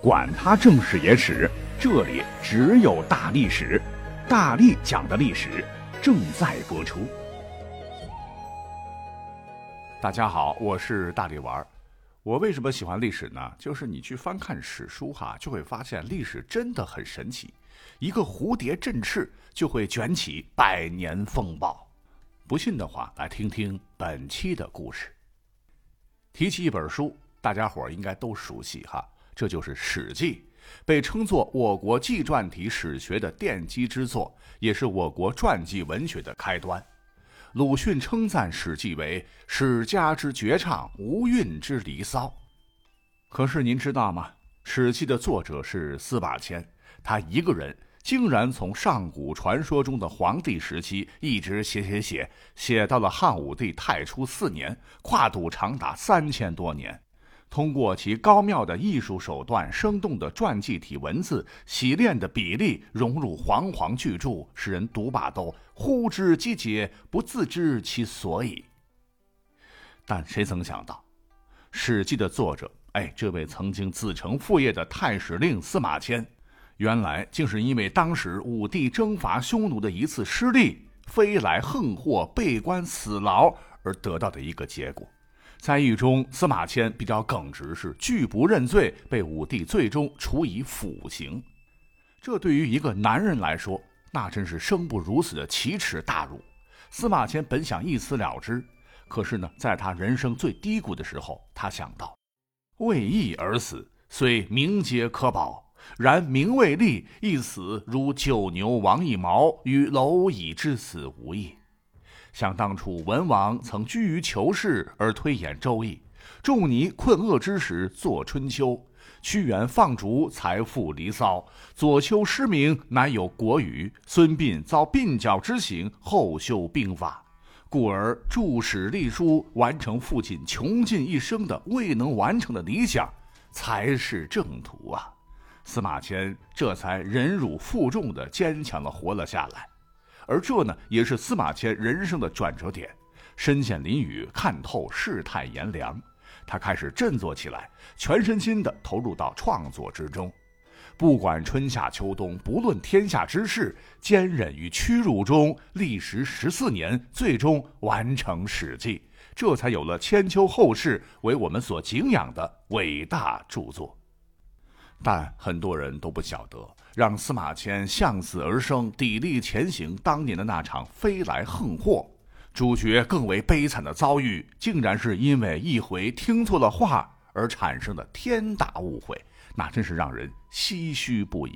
管他正史野史，这里只有大历史，大力讲的历史正在播出。大家好，我是大力丸儿。我为什么喜欢历史呢？就是你去翻看史书哈，就会发现历史真的很神奇。一个蝴蝶振翅，就会卷起百年风暴。不信的话，来听听本期的故事。提起一本书，大家伙儿应该都熟悉哈。这就是《史记》，被称作我国纪传体史学的奠基之作，也是我国传记文学的开端。鲁迅称赞《史记》为“史家之绝唱，无韵之离骚”。可是您知道吗？《史记》的作者是司马迁，他一个人竟然从上古传说中的黄帝时期一直写写写，写到了汉武帝太初四年，跨度长达三千多年。通过其高妙的艺术手段、生动的传记体文字、洗练的笔力，融入煌煌巨著，使人读罢都呼之即解，不自知其所以。但谁曾想到，《史记》的作者，哎，这位曾经子承父业的太史令司马迁，原来竟是因为当时武帝征伐匈奴的一次失利，飞来横祸，被关死牢而得到的一个结果。在狱中，司马迁比较耿直，是拒不认罪，被武帝最终处以腐刑。这对于一个男人来说，那真是生不如死的奇耻大辱。司马迁本想一死了之，可是呢，在他人生最低谷的时候，他想到：为义而死，虽名节可保，然名未立，一死如九牛亡一毛，与蝼蚁之死无异。想当初，文王曾居于求是而推演《周易》，仲尼困厄之时作《春秋》，屈原放逐才赋《离骚》，左丘失明乃有《国语》，孙膑遭鬓角之刑后修兵法，故而著史立书，完成父亲穷尽一生的未能完成的理想，才是正途啊！司马迁这才忍辱负重的坚强的活了下来。而这呢，也是司马迁人生的转折点。身陷囹圄，看透世态炎凉，他开始振作起来，全身心地投入到创作之中。不管春夏秋冬，不论天下之事，坚忍于屈辱中，历时十四年，最终完成《史记》，这才有了千秋后世为我们所敬仰的伟大著作。但很多人都不晓得，让司马迁向死而生、砥砺前行当年的那场飞来横祸，主角更为悲惨的遭遇，竟然是因为一回听错了话而产生的天大误会，那真是让人唏嘘不已。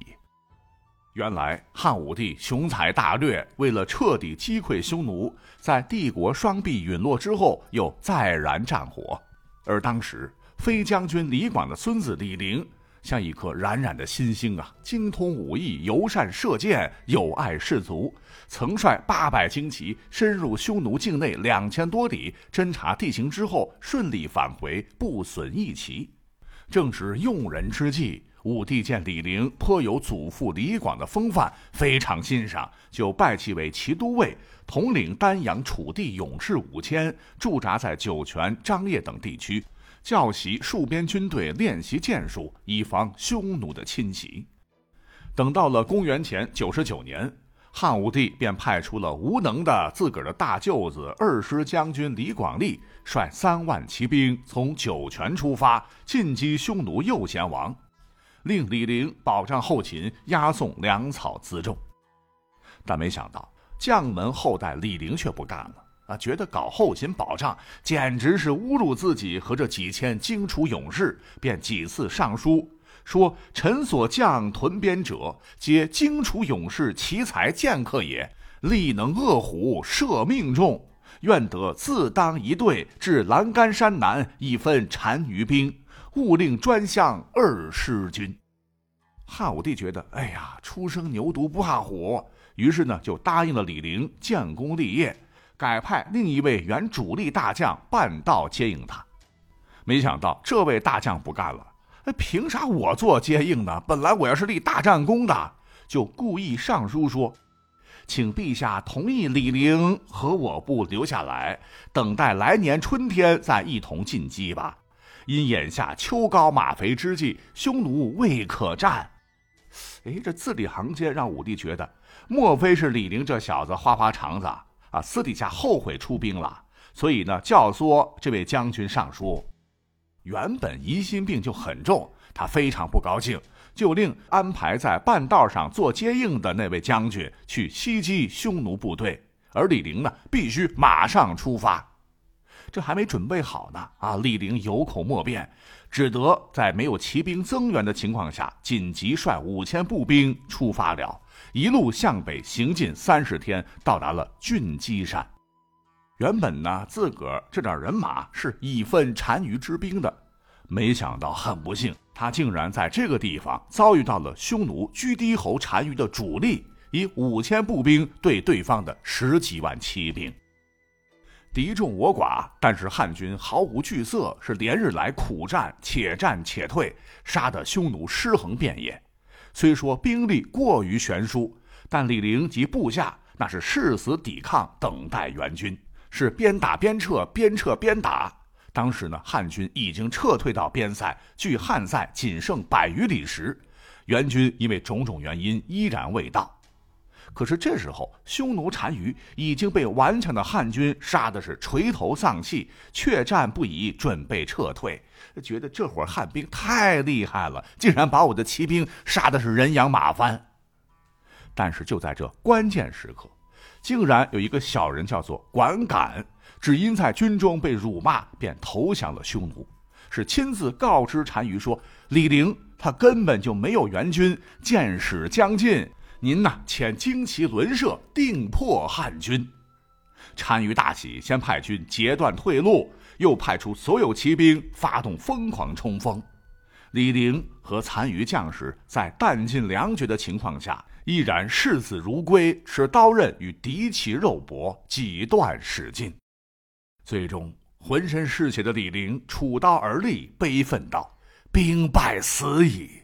原来汉武帝雄才大略，为了彻底击溃匈奴，在帝国双臂陨落之后，又再燃战火，而当时飞将军李广的孙子李陵。像一颗冉冉的新星啊！精通武艺，尤善射箭，友爱士卒，曾率八百精骑深入匈奴境内两千多里，侦察地形之后，顺利返回，不损一骑。正值用人之际，武帝见李陵颇有祖父李广的风范，非常欣赏，就拜其为骑都尉，统领丹阳、楚地勇士五千，驻扎在酒泉、张掖等地区。教习戍边军队练习剑术，以防匈奴的侵袭。等到了公元前九十九年，汉武帝便派出了无能的自个儿的大舅子二师将军李广利，率三万骑兵从酒泉出发，进击匈奴右贤王，令李陵保障后勤，押送粮草辎重。但没想到，将门后代李陵却不干了。觉得搞后勤保障简直是侮辱自己和这几千荆楚勇士，便几次上书说：“臣所将屯边者，皆荆楚勇士奇才剑客也，力能扼虎，射命中。愿得自当一队，至栏杆山南，一分单于兵，勿令专向二师军。”汉武帝觉得，哎呀，初生牛犊不怕虎，于是呢，就答应了李陵建功立业。改派另一位原主力大将半道接应他，没想到这位大将不干了，哎，凭啥我做接应呢？本来我要是立大战功的，就故意上书说，请陛下同意李陵和我部留下来，等待来年春天再一同进击吧。因眼下秋高马肥之际，匈奴未可战。哎，这字里行间让武帝觉得，莫非是李陵这小子花花肠子？啊私底下后悔出兵了，所以呢，教唆这位将军上书。原本疑心病就很重，他非常不高兴，就令安排在半道上做接应的那位将军去袭击匈奴部队，而李陵呢，必须马上出发。这还没准备好呢，啊！李陵有口莫辩，只得在没有骑兵增援的情况下，紧急率五千步兵出发了，一路向北行进三十天，到达了郡基山。原本呢，自个儿这点人马是一分单于之兵的，没想到很不幸，他竟然在这个地方遭遇到了匈奴居低侯单于的主力，以五千步兵对对方的十几万骑兵。敌众我寡，但是汉军毫无惧色，是连日来苦战，且战且退，杀得匈奴尸横遍野。虽说兵力过于悬殊，但李陵及部下那是誓死抵抗，等待援军，是边打边撤，边撤边打。当时呢，汉军已经撤退到边塞，距汉塞仅剩百余里时，援军因为种种原因依然未到。可是这时候，匈奴单于已经被顽强的汉军杀的是垂头丧气，怯战不已，准备撤退。觉得这伙汉兵太厉害了，竟然把我的骑兵杀的是人仰马翻。但是就在这关键时刻，竟然有一个小人叫做管敢，只因在军中被辱骂，便投降了匈奴，是亲自告知单于说：“李陵他根本就没有援军，箭矢将近。”您呐，遣旌旗轮射，定破汉军。单于大喜，先派军截断退路，又派出所有骑兵发动疯狂冲锋。李陵和残余将士在弹尽粮绝的情况下，依然视死如归，持刀刃与敌骑肉搏，几段使尽。最终，浑身是血的李陵触刀而立，悲愤道：“兵败死矣。”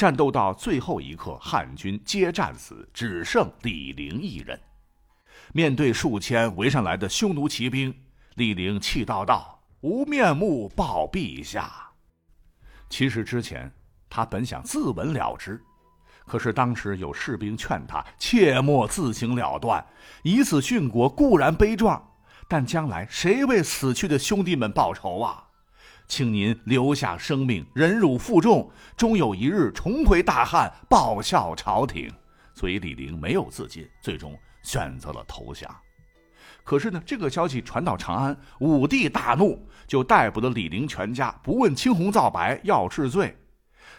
战斗到最后一刻，汉军皆战死，只剩李陵一人。面对数千围上来的匈奴骑兵，李陵气道道：“无面目报陛下。”其实之前他本想自刎了之，可是当时有士兵劝他切莫自行了断，以死殉国固然悲壮，但将来谁为死去的兄弟们报仇啊？请您留下生命，忍辱负重，终有一日重回大汉，报效朝廷。所以李陵没有自尽，最终选择了投降。可是呢，这个消息传到长安，武帝大怒，就逮捕了李陵全家，不问青红皂白，要治罪。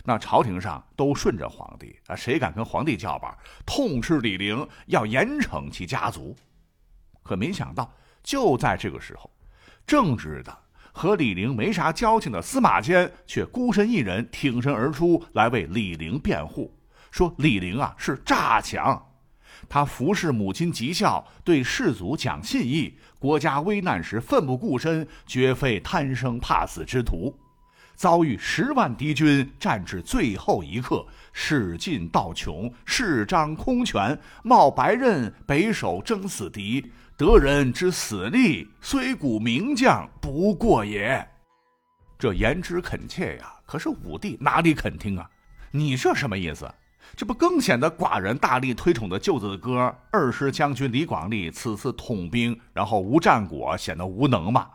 那朝廷上都顺着皇帝啊，谁敢跟皇帝叫板，痛斥李陵，要严惩其家族。可没想到，就在这个时候，正直的。和李陵没啥交情的司马迁却孤身一人挺身而出来为李陵辩护，说李陵啊是诈强，他服侍母亲极孝，对士族讲信义，国家危难时奋不顾身，绝非贪生怕死之徒。遭遇十万敌军，战至最后一刻，士尽道穷，士张空拳，冒白刃，北守争死敌。得人之死力，虽古名将不过也。这言之恳切呀，可是武帝哪里肯听啊？你这什么意思？这不更显得寡人大力推崇的舅子的哥二师将军李广利此次统兵，然后无战果，显得无能吗？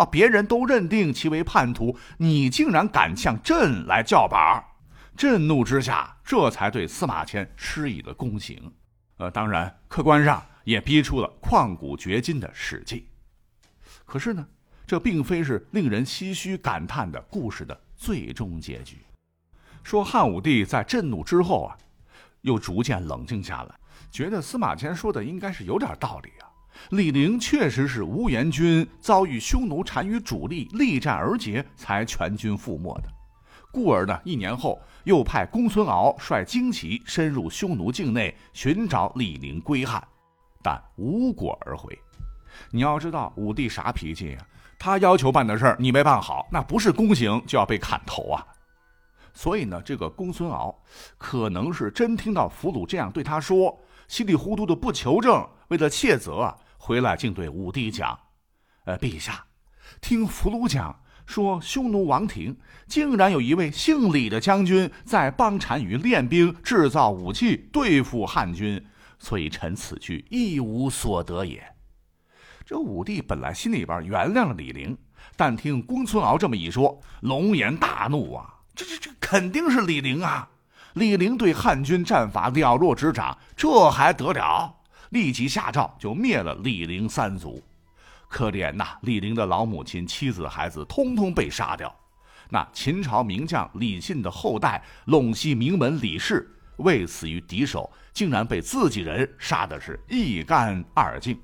啊，别人都认定其为叛徒，你竟然敢向朕来叫板震怒之下，这才对司马迁施以了宫刑。呃，当然，客观上。也逼出了旷古绝今的史记，可是呢，这并非是令人唏嘘感叹的故事的最终结局。说汉武帝在震怒之后啊，又逐渐冷静下来，觉得司马迁说的应该是有点道理啊。李陵确实是无援军，遭遇匈奴单于主力，力战而竭，才全军覆没的。故而呢，一年后又派公孙敖率旌旗深入匈奴境内，寻找李陵归汉。但无果而回。你要知道，武帝啥脾气呀？他要求办的事儿你没办好，那不是宫刑就要被砍头啊！所以呢，这个公孙敖可能是真听到俘虏这样对他说，稀里糊涂的不求证，为了窃责，回来竟对武帝讲：“呃，陛下，听俘虏讲说匈奴王庭竟然有一位姓李的将军在帮单于练兵、制造武器对付汉军，所以臣此去一无所得也。这武帝本来心里边原谅了李陵，但听公孙敖这么一说，龙颜大怒啊！这这这肯定是李陵啊！李陵对汉军战法了若指掌，这还得了？立即下诏就灭了李陵三族。可怜呐，李陵的老母亲、妻子、孩子通通被杀掉。那秦朝名将李信的后代陇西名门李氏，为死于敌手，竟然被自己人杀的是一干二净。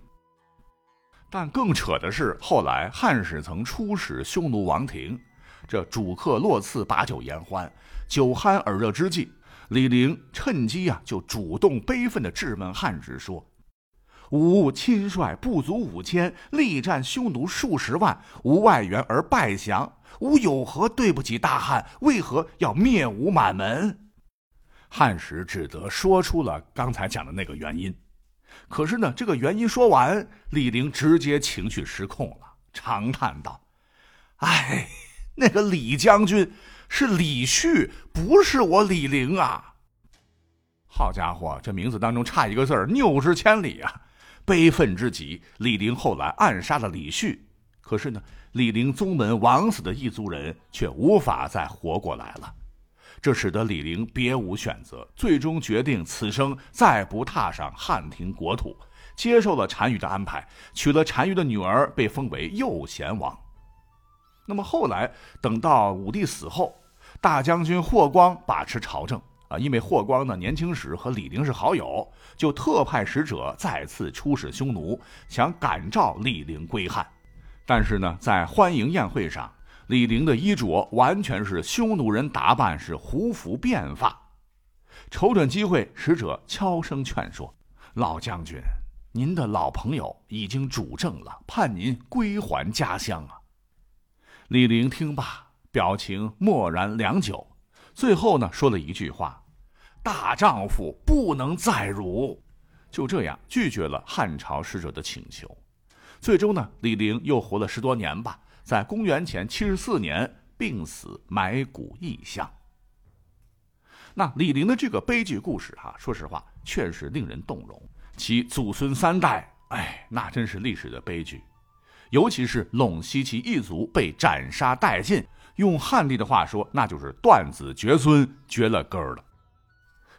但更扯的是，后来汉使曾出使匈奴王庭，这主客落次把酒言欢，酒酣耳热之际，李陵趁机啊，就主动悲愤地质问汉使说。吾亲率不足五千，力战匈奴数十万，无外援而败降。吾有何对不起大汉？为何要灭吾满门？汉使只得说出了刚才讲的那个原因。可是呢，这个原因说完，李陵直接情绪失控了，长叹道：“哎，那个李将军是李旭，不是我李陵啊！好家伙，这名字当中差一个字儿，谬之千里啊！”悲愤之极，李陵后来暗杀了李旭。可是呢，李陵宗门枉死的异族人却无法再活过来了，这使得李陵别无选择，最终决定此生再不踏上汉庭国土，接受了单于的安排，娶了单于的女儿，被封为右贤王。那么后来，等到武帝死后，大将军霍光把持朝政。啊，因为霍光呢年轻时和李陵是好友，就特派使者再次出使匈奴，想感召李陵归汉。但是呢，在欢迎宴会上，李陵的衣着完全是匈奴人打扮，是胡服变发。瞅准机会，使者悄声劝说：“老将军，您的老朋友已经主政了，盼您归还家乡啊。”李陵听罢，表情默然良久。最后呢，说了一句话：“大丈夫不能再辱。”就这样拒绝了汉朝使者的请求。最终呢，李陵又活了十多年吧，在公元前七十四年病死，埋骨异乡。那李陵的这个悲剧故事哈，说实话确实令人动容。其祖孙三代，哎，那真是历史的悲剧。尤其是陇西其一族被斩杀殆尽。用汉帝的话说，那就是断子绝孙，绝了根儿了。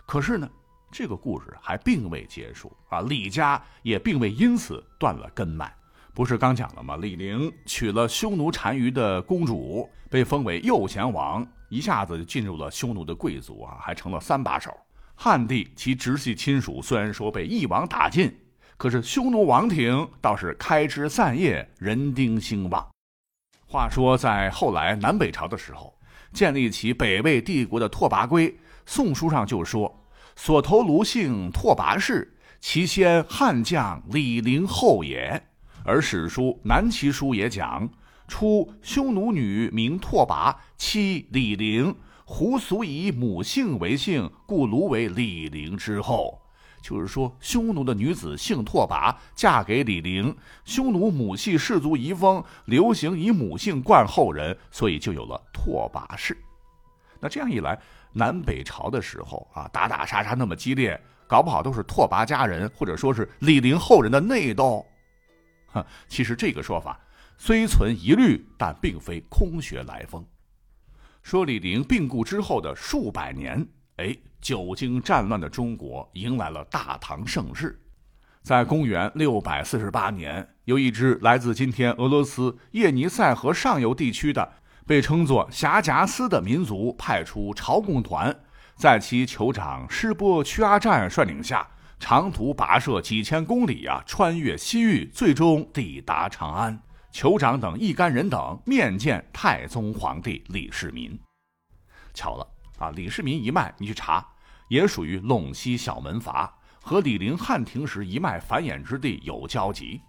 可是呢，这个故事还并未结束啊！李家也并未因此断了根脉。不是刚讲了吗？李陵娶了匈奴单于的公主，被封为右贤王，一下子就进入了匈奴的贵族啊，还成了三把手。汉帝其直系亲属虽然说被一网打尽，可是匈奴王庭倒是开枝散叶，人丁兴旺。话说，在后来南北朝的时候，建立起北魏帝国的拓跋圭，《宋书》上就说：“所投卢姓拓跋氏，其先汉将李陵后也。”而史书《南齐书》也讲：“出匈奴女名拓跋，妻李陵。胡俗以母姓为姓，故卢为李陵之后。”就是说，匈奴的女子姓拓跋，嫁给李陵。匈奴母系氏族遗风流行以母姓冠后人，所以就有了拓跋氏。那这样一来，南北朝的时候啊，打打杀杀那么激烈，搞不好都是拓跋家人或者说是李陵后人的内斗。哼，其实这个说法虽存疑虑，但并非空穴来风。说李陵病故之后的数百年。哎，久经战乱的中国迎来了大唐盛世。在公元六百四十八年，有一支来自今天俄罗斯叶尼塞河上游地区的，被称作霞贾斯的民族派出朝贡团，在其酋长施波屈阿占率领下，长途跋涉几千公里啊，穿越西域，最终抵达长安。酋长等一干人等面见太宗皇帝李世民。巧了。啊，李世民一脉，你去查，也属于陇西小门阀，和李陵汉庭时一脉繁衍之地有交集。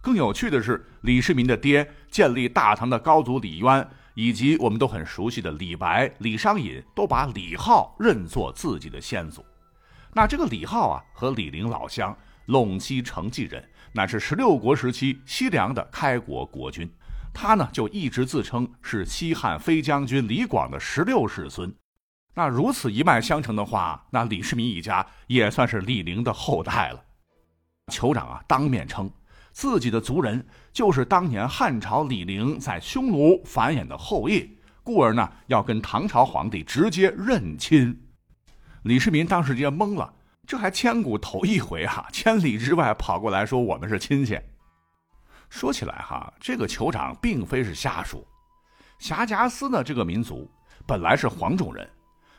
更有趣的是，李世民的爹建立大唐的高祖李渊，以及我们都很熟悉的李白、李商隐，都把李浩认作自己的先祖。那这个李浩啊，和李陵老乡，陇西成纪人，乃是十六国时期西凉的开国国君。他呢就一直自称是西汉飞将军李广的十六世孙。那如此一脉相承的话，那李世民一家也算是李陵的后代了。酋长啊，当面称自己的族人就是当年汉朝李陵在匈奴繁衍的后裔，故而呢要跟唐朝皇帝直接认亲。李世民当时直接懵了，这还千古头一回哈，千里之外跑过来说我们是亲戚。说起来哈，这个酋长并非是下属。霞迦斯呢这个民族本来是黄种人，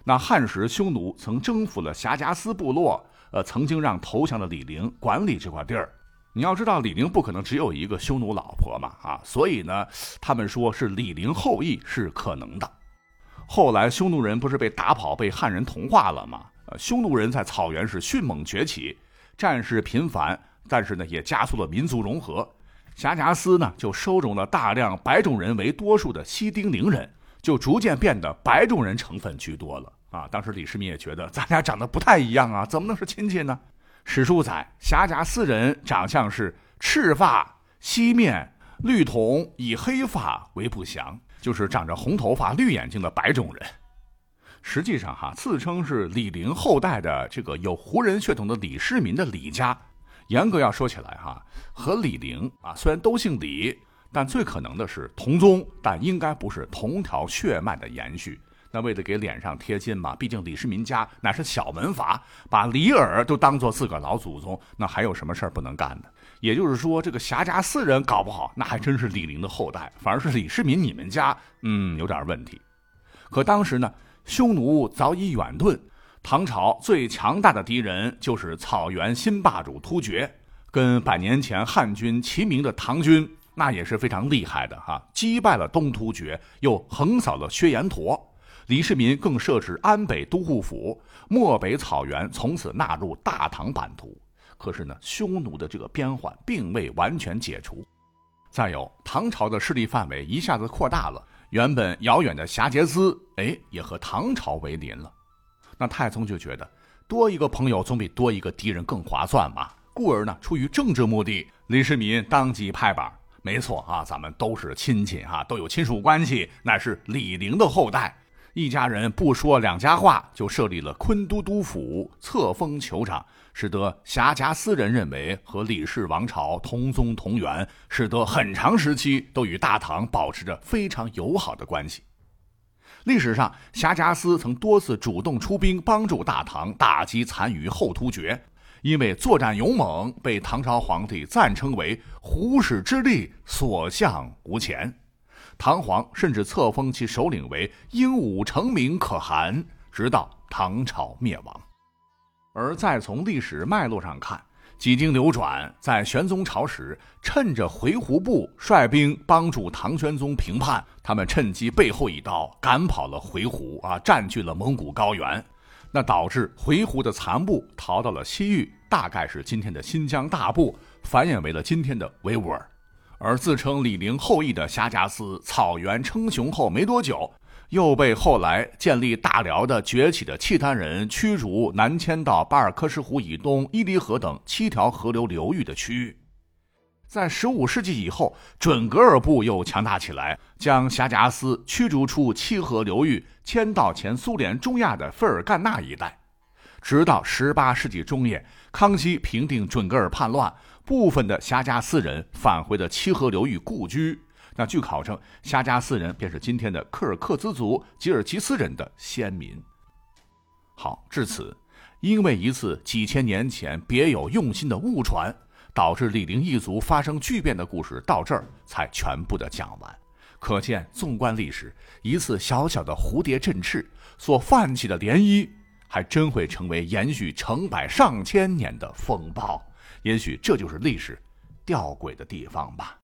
那汉时匈奴曾征服了霞加斯部落，呃，曾经让投降的李陵管理这块地儿。你要知道，李陵不可能只有一个匈奴老婆嘛，啊，所以呢，他们说是李陵后裔是可能的。后来匈奴人不是被打跑，被汉人同化了吗？呃，匈奴人在草原是迅猛崛起，战事频繁，但是呢，也加速了民族融合。霞迦斯呢，就收容了大量白种人为多数的西丁陵人，就逐渐变得白种人成分居多了。啊，当时李世民也觉得 咱俩长得不太一样啊，怎么能是亲戚呢？史书载，侠甲四人长相是赤发、西面、绿瞳，以黑发为不详。就是长着红头发、绿眼睛的白种人，实际上哈，自称是李陵后代的这个有胡人血统的李世民的李家，严格要说起来哈，和李陵啊虽然都姓李，但最可能的是同宗，但应该不是同条血脉的延续。那为了给脸上贴金嘛，毕竟李世民家乃是小门阀，把李耳都当做自个儿老祖宗，那还有什么事儿不能干的？也就是说，这个侠家四人搞不好，那还真是李陵的后代，反而是李世民你们家，嗯，有点问题。可当时呢，匈奴早已远遁，唐朝最强大的敌人就是草原新霸主突厥，跟百年前汉军齐名的唐军，那也是非常厉害的哈，击败了东突厥，又横扫了薛延陀。李世民更设置安北都护府，漠北草原从此纳入大唐版图。可是呢，匈奴的这个边患并未完全解除。再有，唐朝的势力范围一下子扩大了，原本遥远的霞杰斯，哎，也和唐朝为邻了。那太宗就觉得多一个朋友总比多一个敌人更划算嘛。故而呢，出于政治目的，李世民当即拍板：没错啊，咱们都是亲戚哈，都有亲属关系，乃是李陵的后代。一家人不说两家话，就设立了昆都督府，册封酋长，使得霞迦斯人认为和李氏王朝同宗同源，使得很长时期都与大唐保持着非常友好的关系。历史上，霞迦斯曾多次主动出兵帮助大唐打击残余后突厥，因为作战勇猛，被唐朝皇帝赞称为“虎矢之力，所向无前”。唐皇甚至册封其首领为英武成名可汗，直到唐朝灭亡。而再从历史脉络上看，几经流转，在玄宗朝时，趁着回鹘部率兵帮助唐玄宗平叛，他们趁机背后一刀赶跑了回鹘啊，占据了蒙古高原，那导致回鹘的残部逃到了西域，大概是今天的新疆大部，繁衍为了今天的维吾尔。而自称李陵后裔的霞迦斯草原称雄后没多久，又被后来建立大辽的崛起的契丹人驱逐，南迁到巴尔喀什湖以东伊犁河等七条河流流域的区域。在十五世纪以后，准噶尔部又强大起来，将霞迦斯驱逐出七河流域，迁到前苏联中亚的费尔干纳一带。直到十八世纪中叶，康熙平定准噶尔叛乱。部分的霞迦斯人返回了七河流域故居。那据考证，霞迦斯人便是今天的柯尔克孜族吉尔吉斯人的先民。好，至此，因为一次几千年前别有用心的误传，导致李陵一族发生巨变的故事，到这儿才全部的讲完。可见，纵观历史，一次小小的蝴蝶振翅所泛起的涟漪，还真会成为延续成百上千年的风暴。也许这就是历史吊诡的地方吧。